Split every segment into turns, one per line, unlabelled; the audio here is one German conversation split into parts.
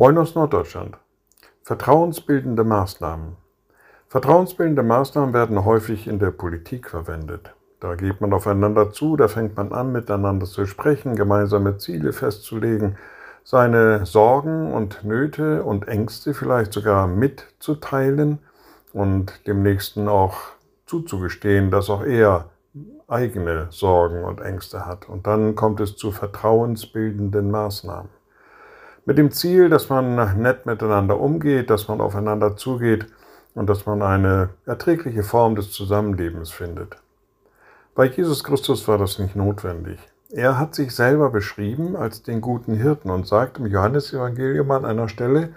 Moin aus Norddeutschland. Vertrauensbildende Maßnahmen. Vertrauensbildende Maßnahmen werden häufig in der Politik verwendet. Da geht man aufeinander zu, da fängt man an, miteinander zu sprechen, gemeinsame Ziele festzulegen, seine Sorgen und Nöte und Ängste vielleicht sogar mitzuteilen und dem Nächsten auch zuzugestehen, dass auch er eigene Sorgen und Ängste hat. Und dann kommt es zu vertrauensbildenden Maßnahmen. Mit dem Ziel, dass man nett miteinander umgeht, dass man aufeinander zugeht und dass man eine erträgliche Form des Zusammenlebens findet. Bei Jesus Christus war das nicht notwendig. Er hat sich selber beschrieben als den guten Hirten und sagt im Johannesevangelium an einer Stelle,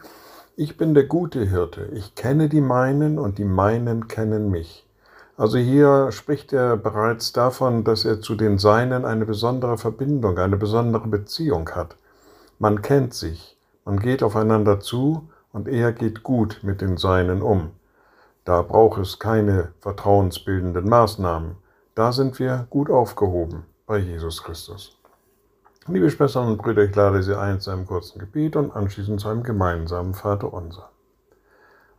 ich bin der gute Hirte, ich kenne die meinen und die meinen kennen mich. Also hier spricht er bereits davon, dass er zu den Seinen eine besondere Verbindung, eine besondere Beziehung hat. Man kennt sich, man geht aufeinander zu und er geht gut mit den Seinen um. Da braucht es keine vertrauensbildenden Maßnahmen. Da sind wir gut aufgehoben bei Jesus Christus. Liebe Schwestern und Brüder, ich lade Sie ein zu einem kurzen Gebet und anschließend zu einem gemeinsamen Vater unser.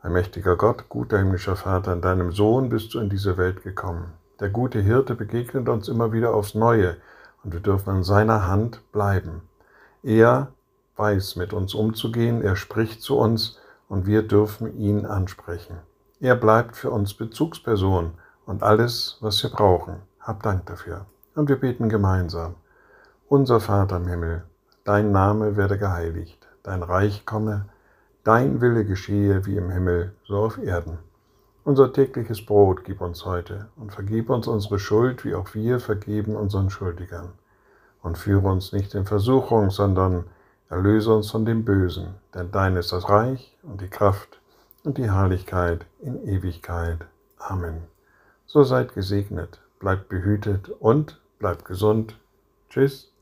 Ein mächtiger Gott, guter himmlischer Vater, in deinem Sohn bist du in diese Welt gekommen. Der gute Hirte begegnet uns immer wieder aufs Neue und wir dürfen an seiner Hand bleiben. Er weiß, mit uns umzugehen, er spricht zu uns und wir dürfen ihn ansprechen. Er bleibt für uns Bezugsperson und alles, was wir brauchen. Hab Dank dafür. Und wir beten gemeinsam. Unser Vater im Himmel, dein Name werde geheiligt, dein Reich komme, dein Wille geschehe wie im Himmel, so auf Erden. Unser tägliches Brot gib uns heute und vergib uns unsere Schuld, wie auch wir vergeben unseren Schuldigern und führe uns nicht in Versuchung, sondern erlöse uns von dem Bösen, denn dein ist das Reich und die Kraft und die Herrlichkeit in Ewigkeit. Amen. So seid gesegnet, bleibt behütet und bleibt gesund. Tschüss.